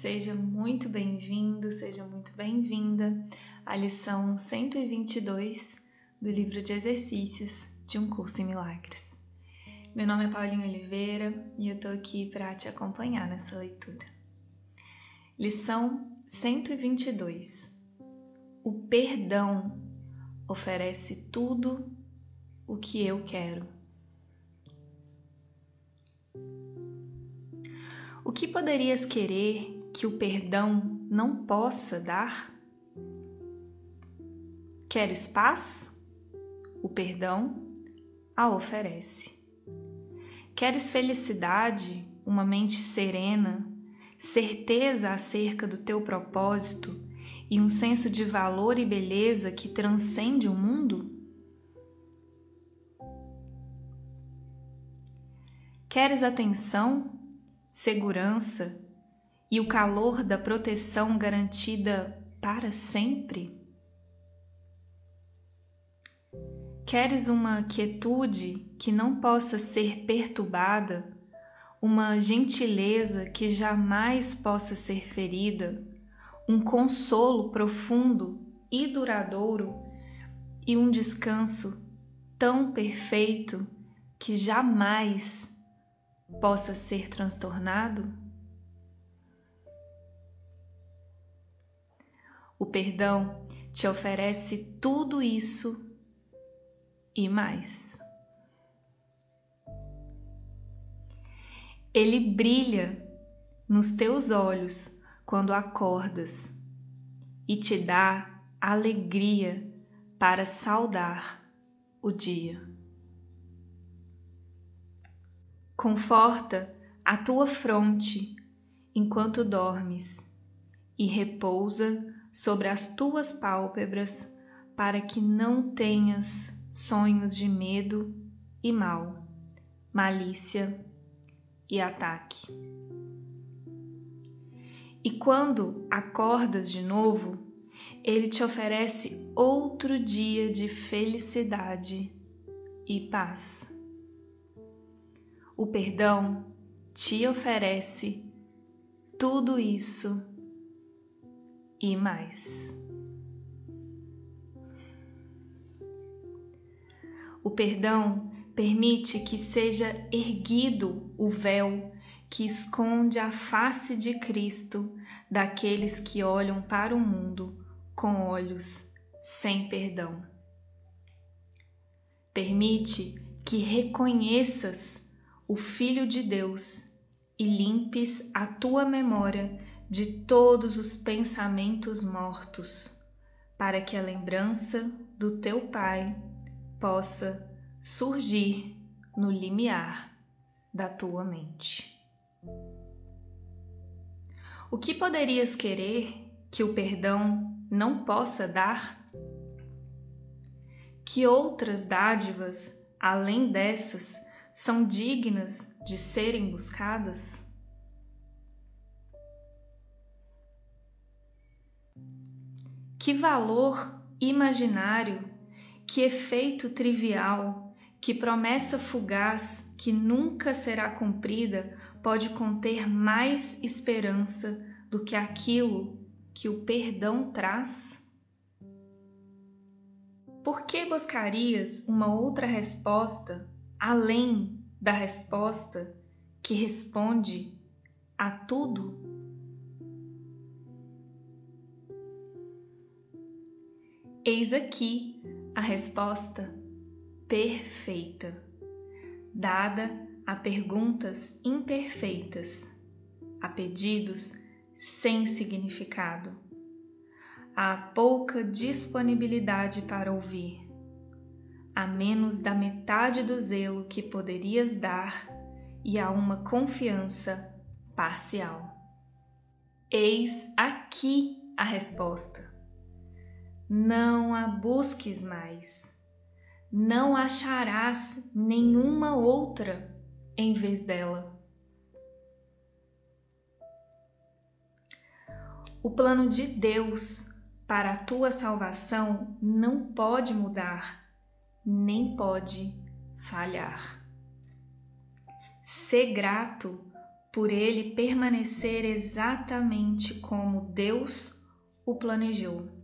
Seja muito bem-vindo, seja muito bem-vinda à lição 122 do livro de exercícios de um curso em milagres. Meu nome é Paulinho Oliveira e eu tô aqui para te acompanhar nessa leitura. Lição 122. O perdão oferece tudo o que eu quero. O que poderias querer que o perdão não possa dar? Queres paz? O perdão a oferece. Queres felicidade, uma mente serena, certeza acerca do teu propósito e um senso de valor e beleza que transcende o mundo? Queres atenção, segurança e o calor da proteção garantida para sempre? Queres uma quietude que não possa ser perturbada, uma gentileza que jamais possa ser ferida, um consolo profundo e duradouro e um descanso tão perfeito que jamais possa ser transtornado? O perdão te oferece tudo isso e mais. Ele brilha nos teus olhos quando acordas e te dá alegria para saudar o dia. Conforta a tua fronte enquanto dormes e repousa sobre as tuas pálpebras para que não tenhas sonhos de medo e mal, malícia e ataque. E quando acordas de novo, ele te oferece outro dia de felicidade e paz. O perdão te oferece tudo isso e mais. O perdão permite que seja erguido o véu que esconde a face de Cristo daqueles que olham para o mundo com olhos sem perdão. Permite que reconheças o Filho de Deus, e limpes a tua memória de todos os pensamentos mortos, para que a lembrança do teu Pai possa surgir no limiar da tua mente. O que poderias querer que o perdão não possa dar? Que outras dádivas, além dessas, são dignas de serem buscadas? Que valor imaginário, que efeito trivial, que promessa fugaz que nunca será cumprida pode conter mais esperança do que aquilo que o perdão traz? Por que buscarias uma outra resposta além da resposta que responde a tudo? Eis aqui a resposta perfeita, dada a perguntas imperfeitas, a pedidos sem significado, a pouca disponibilidade para ouvir a menos da metade do zelo que poderias dar e a uma confiança parcial. Eis aqui a resposta. Não a busques mais. Não acharás nenhuma outra em vez dela. O plano de Deus para a tua salvação não pode mudar nem pode falhar. Ser grato por ele permanecer exatamente como Deus o planejou.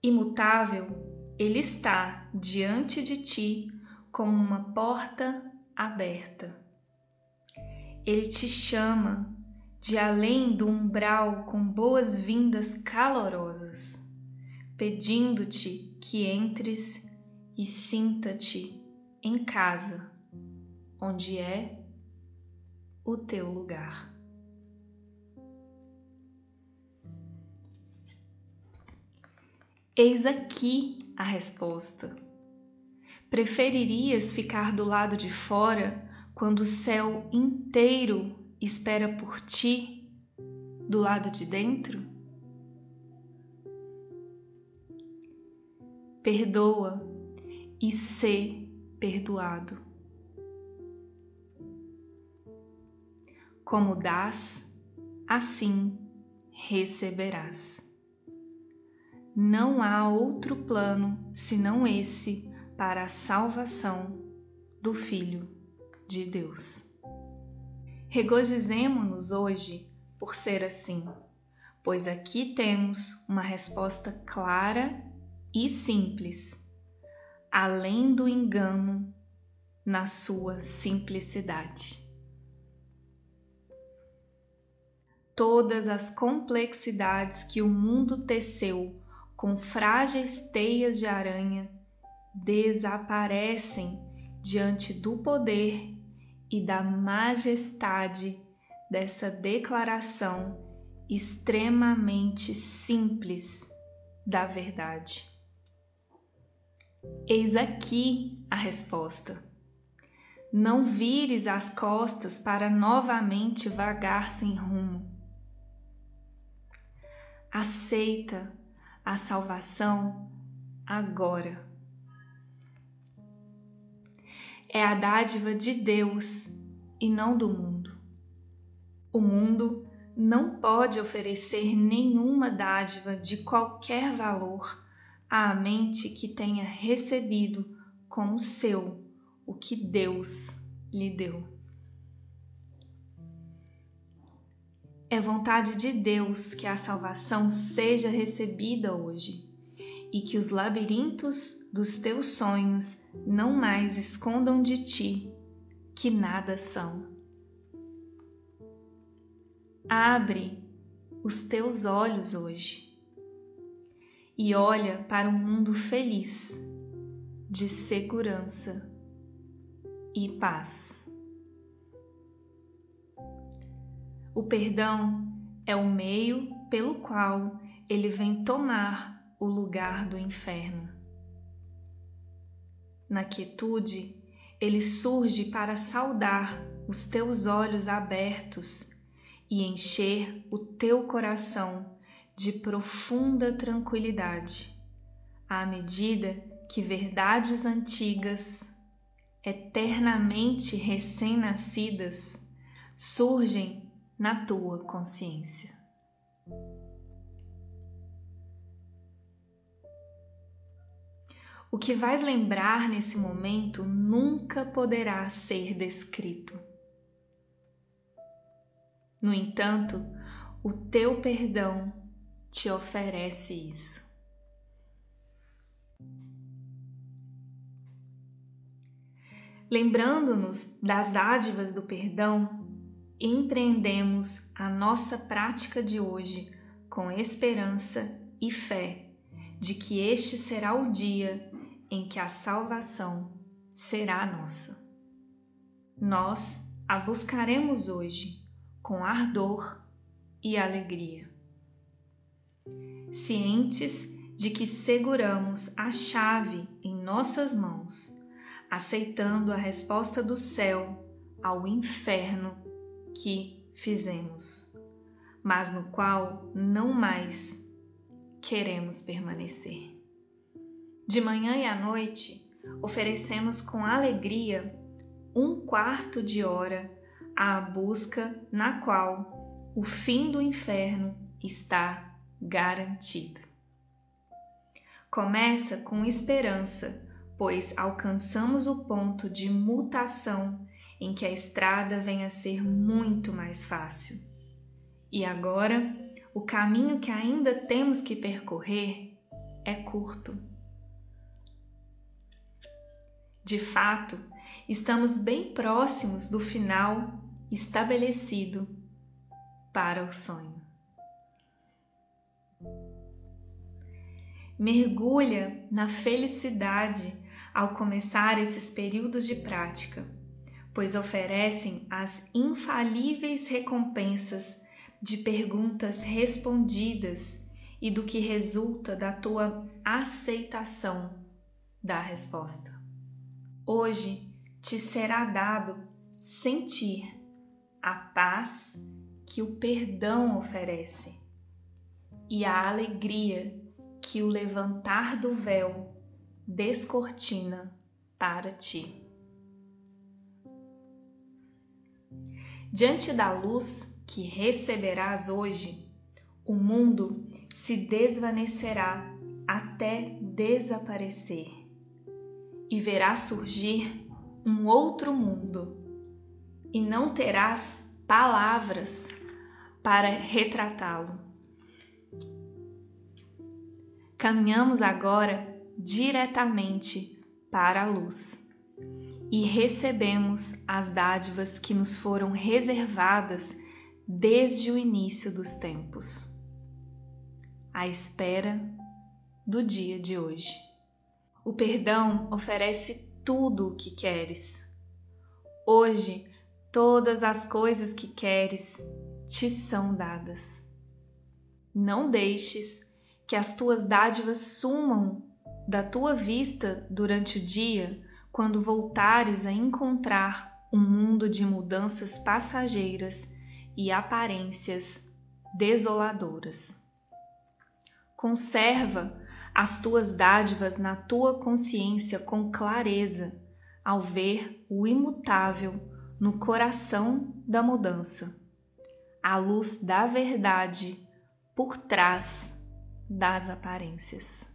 Imutável, ele está diante de ti como uma porta aberta. Ele te chama de além do umbral com boas-vindas calorosas, pedindo-te que entres e sinta-te em casa, onde é o teu lugar. Eis aqui a resposta. Preferirias ficar do lado de fora quando o céu inteiro espera por ti do lado de dentro? Perdoa e ser perdoado. Como dás, assim receberás. Não há outro plano senão esse para a salvação do Filho de Deus. Regozijemo-nos hoje por ser assim, pois aqui temos uma resposta clara e simples, além do engano na sua simplicidade. Todas as complexidades que o mundo teceu com frágeis teias de aranha desaparecem diante do poder e da majestade dessa declaração extremamente simples da verdade. Eis aqui a resposta. Não vires as costas para novamente vagar sem rumo. Aceita a salvação agora. É a dádiva de Deus e não do mundo. O mundo não pode oferecer nenhuma dádiva de qualquer valor à mente que tenha recebido como seu o que Deus lhe deu. É vontade de Deus que a salvação seja recebida hoje e que os labirintos dos teus sonhos não mais escondam de ti que nada são. Abre os teus olhos hoje e olha para um mundo feliz, de segurança e paz. O perdão é o meio pelo qual ele vem tomar o lugar do inferno. Na quietude, ele surge para saudar os teus olhos abertos e encher o teu coração de profunda tranquilidade, à medida que verdades antigas, eternamente recém-nascidas, surgem na tua consciência. O que vais lembrar nesse momento nunca poderá ser descrito. No entanto, o teu perdão te oferece isso. Lembrando-nos das dádivas do perdão, empreendemos a nossa prática de hoje com esperança e fé de que este será o dia em que a salvação será nossa. Nós a buscaremos hoje com ardor e alegria, cientes de que seguramos a chave em nossas mãos, aceitando a resposta do céu ao inferno que fizemos, mas no qual não mais queremos permanecer. De manhã e à noite, oferecemos com alegria um quarto de hora à busca na qual o fim do inferno está garantido. Começa com esperança, pois alcançamos o ponto de mutação em que a estrada venha a ser muito mais fácil. E agora, o caminho que ainda temos que percorrer é curto. De fato, estamos bem próximos do final estabelecido para o sonho. Mergulha na felicidade ao começar esses períodos de prática, pois oferecem as infalíveis recompensas de perguntas respondidas e do que resulta da tua aceitação da resposta. Hoje te será dado sentir a paz que o perdão oferece e a alegria que o levantar do véu descortina para ti. Diante da luz que receberás hoje, o mundo se desvanecerá até desaparecer e verá surgir um outro mundo, e não terás palavras para retratá-lo. Caminhamos agora diretamente para a luz e recebemos as dádivas que nos foram reservadas desde o início dos tempos, à espera do dia de hoje. O perdão oferece tudo o que queres. Hoje, todas as coisas que queres te são dadas. Não deixes que as tuas dádivas sumam da tua vista durante o dia quando voltares a encontrar um mundo de mudanças passageiras e aparências desoladoras. Conserva as tuas dádivas na tua consciência com clareza ao ver o imutável no coração da mudança, a luz da verdade por trás das aparências.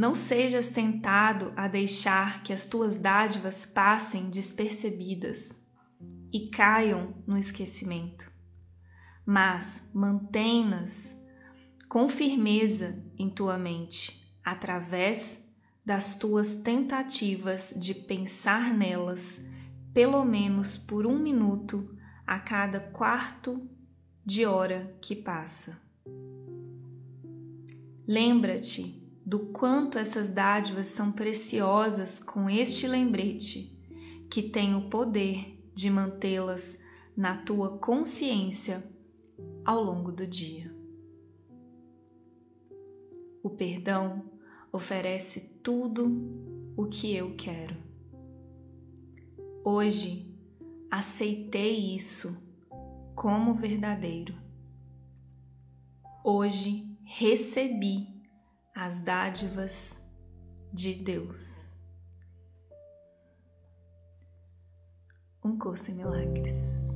Não sejas tentado a deixar que as tuas dádivas passem despercebidas e caiam no esquecimento, mas mantém-nas com firmeza em tua mente, através das tuas tentativas de pensar nelas, pelo menos por um minuto a cada quarto de hora que passa. Lembra-te do quanto essas dádivas são preciosas com este lembrete, que tem o poder de mantê-las na tua consciência ao longo do dia. O perdão oferece tudo o que eu quero. Hoje aceitei isso como verdadeiro. Hoje recebi as dádivas de Deus. Um curso em milagres.